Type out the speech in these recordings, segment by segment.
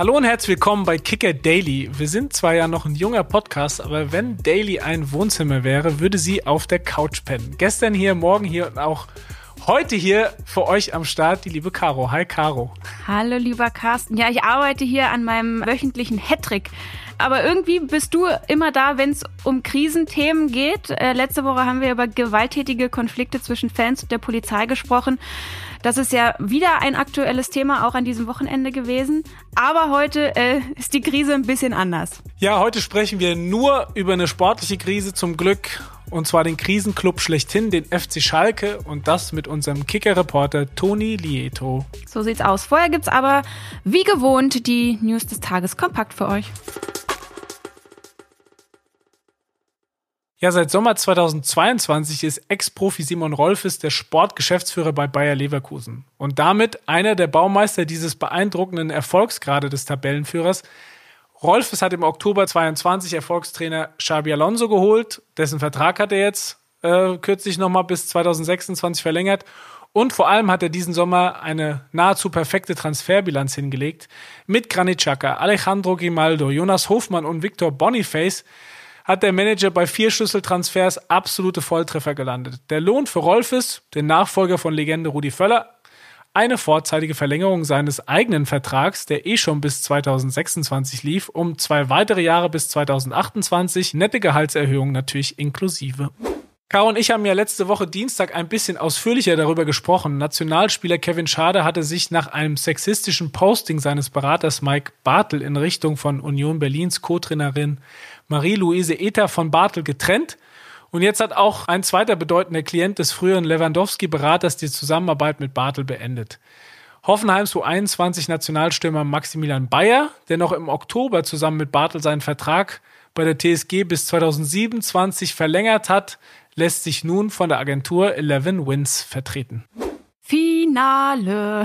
Hallo und herzlich willkommen bei Kicker Daily. Wir sind zwar ja noch ein junger Podcast, aber wenn Daily ein Wohnzimmer wäre, würde sie auf der Couch pennen. Gestern hier, morgen hier und auch heute hier für euch am Start die liebe Caro. Hi Caro. Hallo lieber Carsten. Ja, ich arbeite hier an meinem wöchentlichen Hattrick aber irgendwie bist du immer da, wenn es um Krisenthemen geht. Äh, letzte Woche haben wir über gewalttätige Konflikte zwischen Fans und der Polizei gesprochen. Das ist ja wieder ein aktuelles Thema, auch an diesem Wochenende gewesen. Aber heute äh, ist die Krise ein bisschen anders. Ja, heute sprechen wir nur über eine sportliche Krise zum Glück. Und zwar den Krisenclub schlechthin, den FC Schalke. Und das mit unserem Kicker-Reporter Toni Lieto. So sieht's aus. Vorher gibt's aber, wie gewohnt, die News des Tages kompakt für euch. Ja, seit Sommer 2022 ist Ex-Profi Simon Rolfes der Sportgeschäftsführer bei Bayer Leverkusen. Und damit einer der Baumeister dieses beeindruckenden Erfolgsgrade des Tabellenführers. Rolfes hat im Oktober 22 Erfolgstrainer Xabi Alonso geholt, dessen Vertrag hat er jetzt äh, kürzlich nochmal bis 2026 verlängert. Und vor allem hat er diesen Sommer eine nahezu perfekte Transferbilanz hingelegt mit Granit Xhaka, Alejandro Grimaldo, Jonas Hofmann und Victor Boniface hat der Manager bei vier Schlüsseltransfers absolute Volltreffer gelandet. Der Lohn für Rolfes, den Nachfolger von Legende Rudi Völler, eine vorzeitige Verlängerung seines eigenen Vertrags, der eh schon bis 2026 lief, um zwei weitere Jahre bis 2028, nette Gehaltserhöhungen natürlich inklusive. Caro und ich haben ja letzte Woche Dienstag ein bisschen ausführlicher darüber gesprochen. Nationalspieler Kevin Schade hatte sich nach einem sexistischen Posting seines Beraters Mike Bartel in Richtung von Union Berlins Co-Trainerin Marie-Louise Ether von Bartel getrennt. Und jetzt hat auch ein zweiter bedeutender Klient des früheren Lewandowski-Beraters die Zusammenarbeit mit Bartel beendet. Hoffenheims U21-Nationalstürmer Maximilian Bayer, der noch im Oktober zusammen mit Bartel seinen Vertrag bei der TSG bis 2027 verlängert hat, lässt sich nun von der Agentur Eleven Wins vertreten. Finale.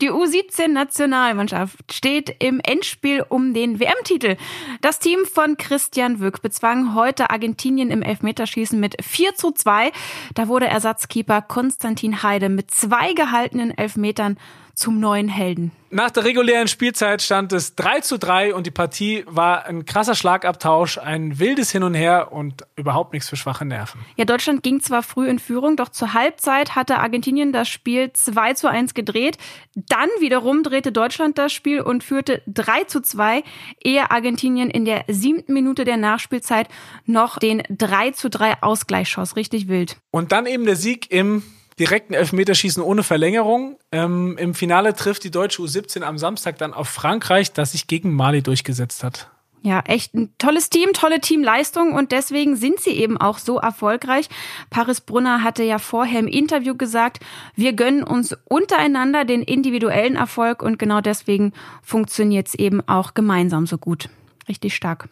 Die U17-Nationalmannschaft steht im Endspiel um den WM-Titel. Das Team von Christian Wück bezwang heute Argentinien im Elfmeterschießen mit 4 zu 2. Da wurde Ersatzkeeper Konstantin Heide mit zwei gehaltenen Elfmetern zum neuen Helden. Nach der regulären Spielzeit stand es 3 zu 3 und die Partie war ein krasser Schlagabtausch, ein wildes Hin und Her und überhaupt nichts für schwache Nerven. Ja, Deutschland ging zwar früh in Führung, doch zur Halbzeit hatte Argentinien das Spiel 2 zu 1 gedreht. Dann wiederum drehte Deutschland das Spiel und führte 3 zu 2, ehe Argentinien in der siebten Minute der Nachspielzeit noch den 3 zu 3 Ausgleich schoss. Richtig wild. Und dann eben der Sieg im direkten Elfmeterschießen ohne Verlängerung. Ähm, Im Finale trifft die deutsche U17 am Samstag dann auf Frankreich, das sich gegen Mali durchgesetzt hat. Ja, echt ein tolles Team, tolle Teamleistung und deswegen sind sie eben auch so erfolgreich. Paris Brunner hatte ja vorher im Interview gesagt, wir gönnen uns untereinander den individuellen Erfolg und genau deswegen funktioniert es eben auch gemeinsam so gut. Richtig stark.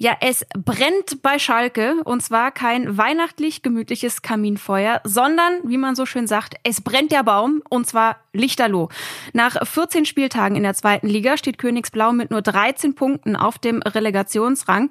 Ja, es brennt bei Schalke und zwar kein weihnachtlich gemütliches Kaminfeuer, sondern, wie man so schön sagt, es brennt der Baum und zwar lichterloh. Nach 14 Spieltagen in der zweiten Liga steht Königsblau mit nur 13 Punkten auf dem Relegationsrang.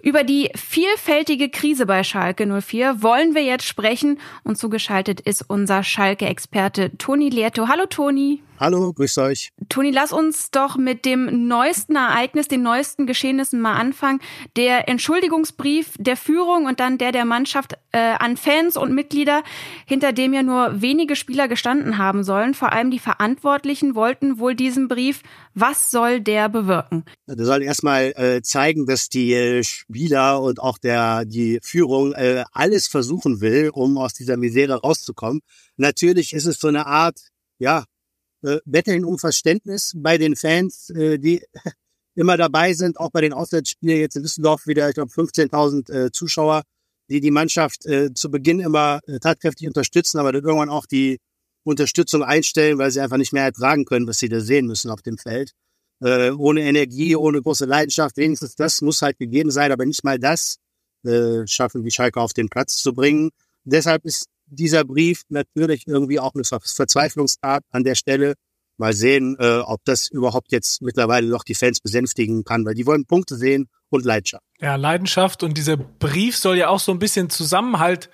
Über die vielfältige Krise bei Schalke 04 wollen wir jetzt sprechen und zugeschaltet ist unser Schalke-Experte Toni Lehrto. Hallo Toni. Hallo, grüß euch. Toni, lass uns doch mit dem neuesten Ereignis, den neuesten Geschehnissen mal anfangen. Der Entschuldigungsbrief der Führung und dann der der Mannschaft äh, an Fans und Mitglieder, hinter dem ja nur wenige Spieler gestanden haben sollen. Vor allem die Verantwortlichen wollten wohl diesen Brief. Was soll der bewirken? Der soll erstmal äh, zeigen, dass die äh, Spieler und auch der die Führung äh, alles versuchen will, um aus dieser Misere rauszukommen. Natürlich ist es so eine Art, ja, äh, betteln um Verständnis bei den Fans, äh, die immer dabei sind, auch bei den Auswärtsspielen jetzt in Düsseldorf wieder, ich glaube 15.000 äh, Zuschauer, die die Mannschaft äh, zu Beginn immer äh, tatkräftig unterstützen, aber dann irgendwann auch die Unterstützung einstellen, weil sie einfach nicht mehr ertragen können, was sie da sehen müssen auf dem Feld. Äh, ohne Energie, ohne große Leidenschaft, wenigstens das muss halt gegeben sein, aber nicht mal das äh, schaffen die Schalke auf den Platz zu bringen. Deshalb ist dieser Brief natürlich irgendwie auch eine Verzweiflungstat an der Stelle. Mal sehen, äh, ob das überhaupt jetzt mittlerweile noch die Fans besänftigen kann, weil die wollen Punkte sehen und Leidenschaft. Ja, Leidenschaft und dieser Brief soll ja auch so ein bisschen Zusammenhalt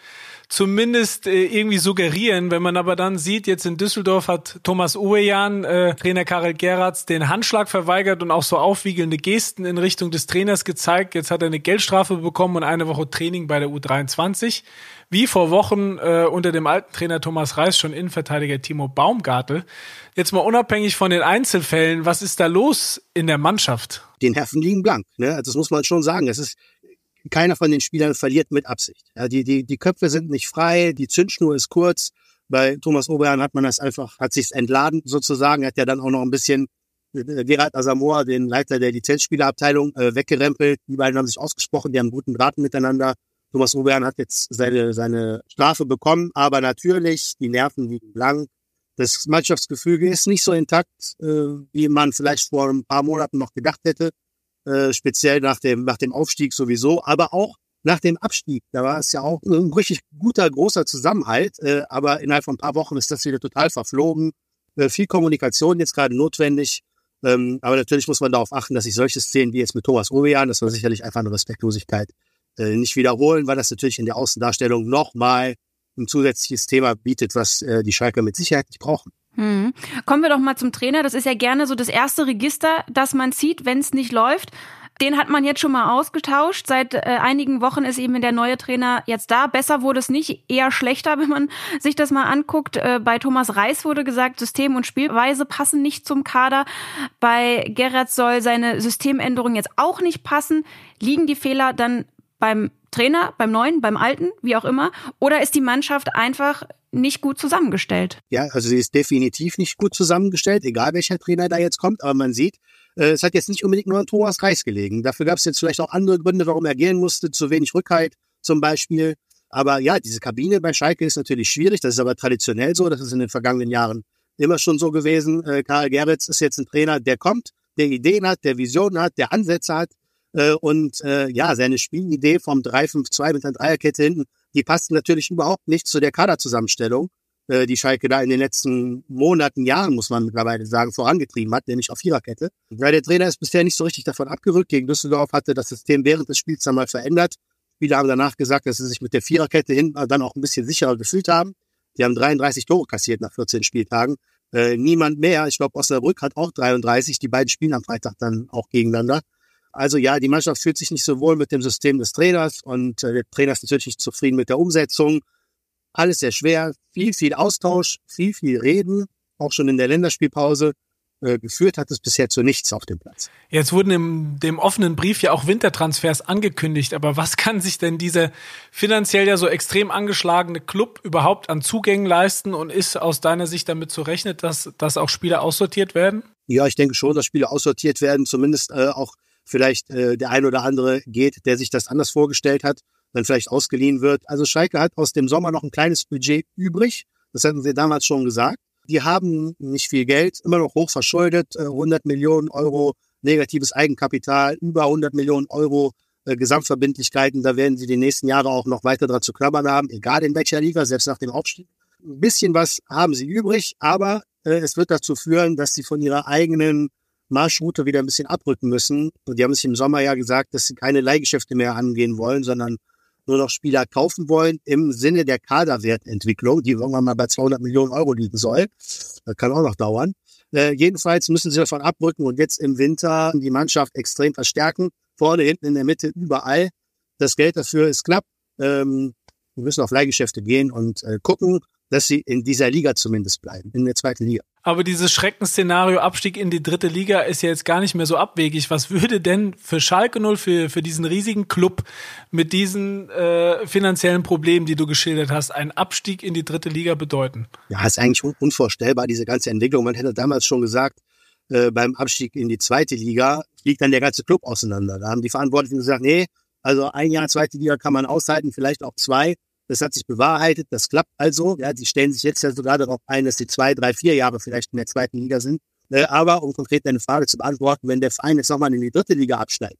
zumindest äh, irgendwie suggerieren. Wenn man aber dann sieht, jetzt in Düsseldorf hat Thomas Uwejan, äh, Trainer Karel Geratz, den Handschlag verweigert und auch so aufwiegelnde Gesten in Richtung des Trainers gezeigt. Jetzt hat er eine Geldstrafe bekommen und eine Woche Training bei der U23. Wie vor Wochen äh, unter dem alten Trainer Thomas Reis schon Innenverteidiger Timo Baumgartel. Jetzt mal unabhängig von den Einzelfällen, was ist da los in der Mannschaft? Den Nerven liegen blank. Ne? Also das muss man schon sagen. Es ist keiner von den Spielern verliert mit Absicht. Ja, die, die, die Köpfe sind nicht frei, die Zündschnur ist kurz. Bei Thomas Oberjan hat man das einfach, hat sich's entladen sozusagen, hat ja dann auch noch ein bisschen äh, Gerard Asamoah, den Leiter der Lizenzspielerabteilung, äh, weggerempelt. Die beiden haben sich ausgesprochen, die haben guten Draht miteinander. Thomas Oberjan hat jetzt seine, seine Strafe bekommen, aber natürlich, die Nerven liegen blank. Das Mannschaftsgefüge ist nicht so intakt, äh, wie man vielleicht vor ein paar Monaten noch gedacht hätte. Äh, speziell nach dem, nach dem Aufstieg sowieso, aber auch nach dem Abstieg. Da war es ja auch ein richtig guter, großer Zusammenhalt, äh, aber innerhalb von ein paar Wochen ist das wieder total verflogen. Äh, viel Kommunikation jetzt gerade notwendig. Ähm, aber natürlich muss man darauf achten, dass sich solche Szenen wie jetzt mit Thomas Ovejan, das war sicherlich einfach eine Respektlosigkeit, äh, nicht wiederholen, weil das natürlich in der Außendarstellung nochmal ein zusätzliches Thema bietet, was äh, die Schalker mit Sicherheit nicht brauchen. Hm. Kommen wir doch mal zum Trainer. Das ist ja gerne so das erste Register, das man zieht, wenn es nicht läuft. Den hat man jetzt schon mal ausgetauscht. Seit äh, einigen Wochen ist eben der neue Trainer jetzt da. Besser wurde es nicht, eher schlechter, wenn man sich das mal anguckt. Äh, bei Thomas Reis wurde gesagt, System und Spielweise passen nicht zum Kader. Bei Gerrard soll seine Systemänderung jetzt auch nicht passen. Liegen die Fehler dann beim Trainer, beim neuen, beim alten, wie auch immer? Oder ist die Mannschaft einfach nicht gut zusammengestellt? Ja, also sie ist definitiv nicht gut zusammengestellt, egal welcher Trainer da jetzt kommt. Aber man sieht, äh, es hat jetzt nicht unbedingt nur an Thomas Reis gelegen. Dafür gab es jetzt vielleicht auch andere Gründe, warum er gehen musste. Zu wenig Rückhalt zum Beispiel. Aber ja, diese Kabine bei Schalke ist natürlich schwierig. Das ist aber traditionell so. Das ist in den vergangenen Jahren immer schon so gewesen. Äh, Karl Geritz ist jetzt ein Trainer, der kommt, der Ideen hat, der Visionen hat, der Ansätze hat, äh, und äh, ja, seine Spielidee vom 3-5-2 mit einer Dreierkette hinten, die passt natürlich überhaupt nicht zu der Kaderzusammenstellung, äh, die Schalke da in den letzten Monaten, Jahren, muss man mittlerweile sagen, vorangetrieben hat, nämlich auf Viererkette. Weil der Trainer ist bisher nicht so richtig davon abgerückt. Gegen Düsseldorf hatte das System während des Spiels einmal verändert. Viele haben danach gesagt, dass sie sich mit der Viererkette hinten dann auch ein bisschen sicherer gefühlt haben. Die haben 33 Tore kassiert nach 14 Spieltagen. Äh, niemand mehr. Ich glaube, Osnabrück hat auch 33. Die beiden spielen am Freitag dann auch gegeneinander. Also ja, die Mannschaft fühlt sich nicht so wohl mit dem System des Trainers und äh, der Trainer ist natürlich nicht zufrieden mit der Umsetzung. Alles sehr schwer, viel, viel Austausch, viel, viel Reden, auch schon in der Länderspielpause. Äh, geführt hat es bisher zu nichts auf dem Platz. Jetzt wurden im dem offenen Brief ja auch Wintertransfers angekündigt, aber was kann sich denn dieser finanziell ja so extrem angeschlagene Club überhaupt an Zugängen leisten und ist aus deiner Sicht damit zu rechnen, dass, dass auch Spieler aussortiert werden? Ja, ich denke schon, dass Spieler aussortiert werden, zumindest äh, auch vielleicht äh, der ein oder andere geht, der sich das anders vorgestellt hat, dann vielleicht ausgeliehen wird. Also Schalke hat aus dem Sommer noch ein kleines Budget übrig. Das hatten sie damals schon gesagt. Die haben nicht viel Geld, immer noch hoch verschuldet, 100 äh, Millionen Euro negatives Eigenkapital, über 100 Millionen Euro äh, Gesamtverbindlichkeiten. Da werden sie die nächsten Jahre auch noch weiter dran zu knabbern haben, egal in welcher Liga, selbst nach dem Aufstieg. Ein bisschen was haben sie übrig, aber äh, es wird dazu führen, dass sie von ihrer eigenen Marschroute wieder ein bisschen abrücken müssen. Und die haben sich im Sommer ja gesagt, dass sie keine Leihgeschäfte mehr angehen wollen, sondern nur noch Spieler kaufen wollen im Sinne der Kaderwertentwicklung, die irgendwann mal bei 200 Millionen Euro liegen soll. Das kann auch noch dauern. Äh, jedenfalls müssen sie davon abrücken und jetzt im Winter die Mannschaft extrem verstärken. Vorne, hinten, in der Mitte, überall. Das Geld dafür ist knapp. Ähm, wir müssen auf Leihgeschäfte gehen und äh, gucken, dass sie in dieser Liga zumindest bleiben, in der zweiten Liga. Aber dieses Schreckensszenario Abstieg in die dritte Liga ist ja jetzt gar nicht mehr so abwegig. Was würde denn für Schalke 0, für, für diesen riesigen Club mit diesen äh, finanziellen Problemen, die du geschildert hast, ein Abstieg in die dritte Liga bedeuten? Ja, ist eigentlich unvorstellbar, diese ganze Entwicklung. Man hätte damals schon gesagt, äh, beim Abstieg in die zweite Liga fliegt dann der ganze Club auseinander. Da haben die Verantwortlichen gesagt, nee, also ein Jahr zweite Liga kann man aushalten, vielleicht auch zwei. Das hat sich bewahrheitet, das klappt also. Ja, die stellen sich jetzt ja sogar darauf ein, dass sie zwei, drei, vier Jahre vielleicht in der zweiten Liga sind. Äh, aber um konkret deine Frage zu beantworten, wenn der Verein jetzt nochmal in die dritte Liga absteigt,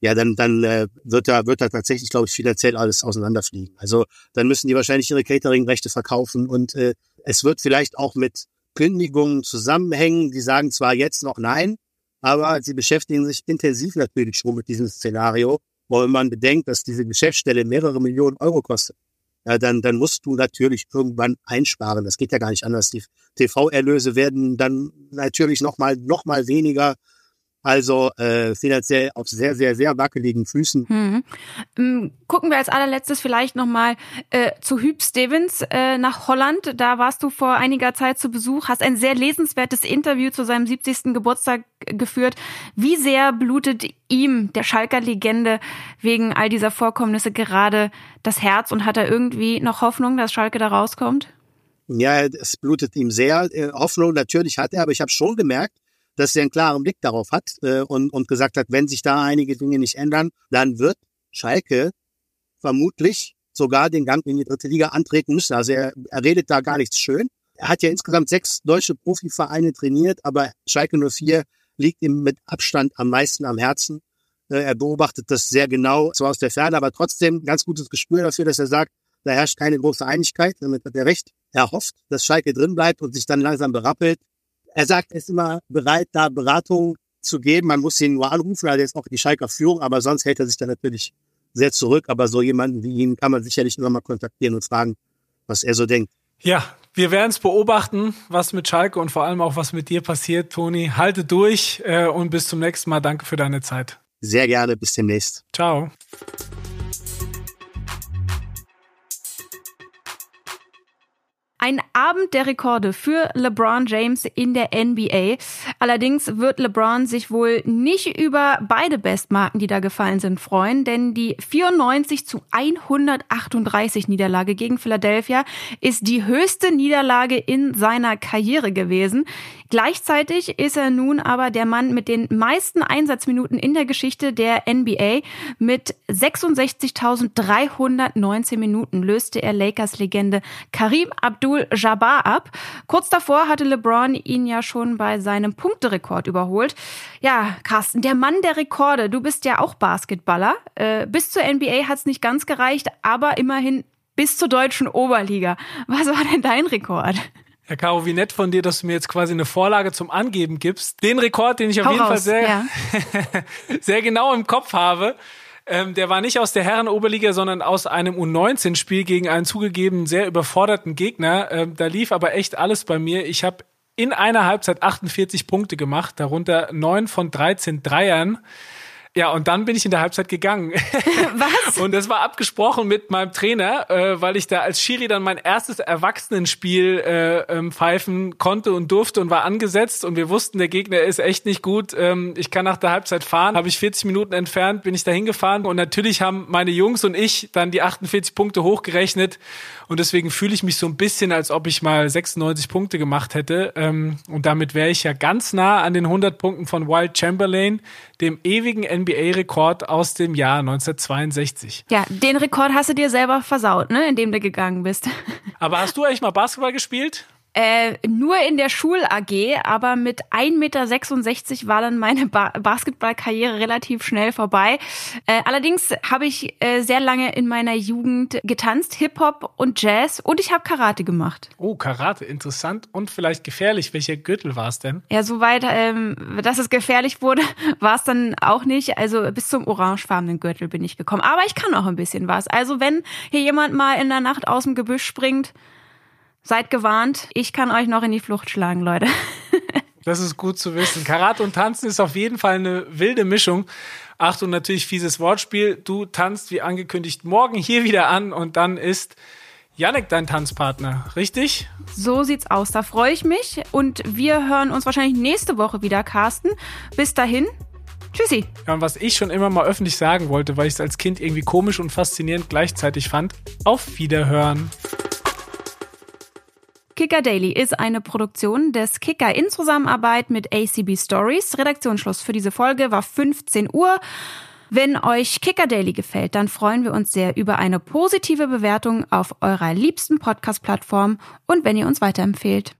ja, dann, dann äh, wird da wird da tatsächlich, glaube ich, finanziell alles auseinanderfliegen. Also dann müssen die wahrscheinlich ihre Catering-Rechte verkaufen und äh, es wird vielleicht auch mit Kündigungen zusammenhängen. Die sagen zwar jetzt noch nein, aber sie beschäftigen sich intensiv natürlich schon mit diesem Szenario wenn man bedenkt, dass diese Geschäftsstelle mehrere Millionen Euro kostet, ja, dann, dann musst du natürlich irgendwann einsparen. Das geht ja gar nicht anders. Die TV-Erlöse werden dann natürlich nochmal noch mal weniger. Also äh, finanziell auf sehr, sehr, sehr wackeligen Füßen. Hm. Ähm, gucken wir als allerletztes vielleicht nochmal äh, zu Hüb Stevens äh, nach Holland. Da warst du vor einiger Zeit zu Besuch, hast ein sehr lesenswertes Interview zu seinem 70. Geburtstag geführt. Wie sehr blutet ihm, der Schalker Legende, wegen all dieser Vorkommnisse gerade das Herz und hat er irgendwie noch Hoffnung, dass Schalke da rauskommt? Ja, es blutet ihm sehr. Äh, Hoffnung natürlich hat er, aber ich habe schon gemerkt, dass er einen klaren Blick darauf hat äh, und, und gesagt hat, wenn sich da einige Dinge nicht ändern, dann wird Schalke vermutlich sogar den Gang in die dritte Liga antreten müssen. Also er, er redet da gar nichts schön. Er hat ja insgesamt sechs deutsche Profivereine trainiert, aber Schalke 04 liegt ihm mit Abstand am meisten am Herzen. Äh, er beobachtet das sehr genau, zwar aus der Ferne, aber trotzdem ganz gutes Gespür dafür, dass er sagt, da herrscht keine große Einigkeit. Damit hat er recht. Er hofft, dass Schalke drin bleibt und sich dann langsam berappelt er sagt, er ist immer bereit, da Beratung zu geben. Man muss ihn nur anrufen, also jetzt auch die Schalker Führung, aber sonst hält er sich dann natürlich sehr zurück. Aber so jemanden wie ihn kann man sicherlich immer mal kontaktieren und fragen, was er so denkt. Ja, wir werden es beobachten, was mit Schalke und vor allem auch was mit dir passiert, Toni. Halte durch äh, und bis zum nächsten Mal. Danke für deine Zeit. Sehr gerne, bis demnächst. Ciao. Ein Abend der Rekorde für LeBron James in der NBA. Allerdings wird LeBron sich wohl nicht über beide Bestmarken, die da gefallen sind, freuen, denn die 94 zu 138 Niederlage gegen Philadelphia ist die höchste Niederlage in seiner Karriere gewesen. Gleichzeitig ist er nun aber der Mann mit den meisten Einsatzminuten in der Geschichte der NBA. Mit 66.319 Minuten löste er Lakers-Legende Karim Abdul-Jabbar ab. Kurz davor hatte LeBron ihn ja schon bei seinem Punkterekord überholt. Ja, Carsten, der Mann der Rekorde. Du bist ja auch Basketballer. Äh, bis zur NBA hat es nicht ganz gereicht, aber immerhin bis zur deutschen Oberliga. Was war denn dein Rekord? Herr Caro, wie nett von dir, dass du mir jetzt quasi eine Vorlage zum Angeben gibst. Den Rekord, den ich auf Hau jeden raus. Fall sehr, ja. sehr genau im Kopf habe, ähm, der war nicht aus der Herren-Oberliga, sondern aus einem U19-Spiel gegen einen zugegeben sehr überforderten Gegner. Ähm, da lief aber echt alles bei mir. Ich habe in einer Halbzeit 48 Punkte gemacht, darunter neun von 13 Dreiern. Ja, und dann bin ich in der Halbzeit gegangen. Was? und das war abgesprochen mit meinem Trainer, äh, weil ich da als Schiri dann mein erstes Erwachsenenspiel äh, ähm, pfeifen konnte und durfte und war angesetzt und wir wussten, der Gegner ist echt nicht gut. Ähm, ich kann nach der Halbzeit fahren. Habe ich 40 Minuten entfernt, bin ich da hingefahren und natürlich haben meine Jungs und ich dann die 48 Punkte hochgerechnet und deswegen fühle ich mich so ein bisschen, als ob ich mal 96 Punkte gemacht hätte. Ähm, und damit wäre ich ja ganz nah an den 100 Punkten von Wild Chamberlain, dem ewigen NBA-Rekord aus dem Jahr 1962. Ja, den Rekord hast du dir selber versaut, ne, indem du gegangen bist. Aber hast du eigentlich mal Basketball gespielt? Äh, nur in der Schul-AG, aber mit 1,66 Meter war dann meine ba Basketballkarriere relativ schnell vorbei. Äh, allerdings habe ich äh, sehr lange in meiner Jugend getanzt, Hip-Hop und Jazz und ich habe Karate gemacht. Oh, Karate, interessant und vielleicht gefährlich. Welcher Gürtel war es denn? Ja, soweit, ähm, dass es gefährlich wurde, war es dann auch nicht. Also bis zum orangefarbenen Gürtel bin ich gekommen. Aber ich kann auch ein bisschen was. Also wenn hier jemand mal in der Nacht aus dem Gebüsch springt, Seid gewarnt, ich kann euch noch in die Flucht schlagen, Leute. Das ist gut zu wissen. Karate und Tanzen ist auf jeden Fall eine wilde Mischung. Achtung, natürlich fieses Wortspiel. Du tanzt wie angekündigt morgen hier wieder an und dann ist Janek dein Tanzpartner, richtig? So sieht's aus. Da freue ich mich und wir hören uns wahrscheinlich nächste Woche wieder, Carsten. Bis dahin. Tschüssi. Ja, und was ich schon immer mal öffentlich sagen wollte, weil ich es als Kind irgendwie komisch und faszinierend gleichzeitig fand, auf Wiederhören. Kicker Daily ist eine Produktion des Kicker in Zusammenarbeit mit ACB Stories. Redaktionsschluss für diese Folge war 15 Uhr. Wenn euch Kicker Daily gefällt, dann freuen wir uns sehr über eine positive Bewertung auf eurer liebsten Podcast-Plattform und wenn ihr uns weiterempfehlt.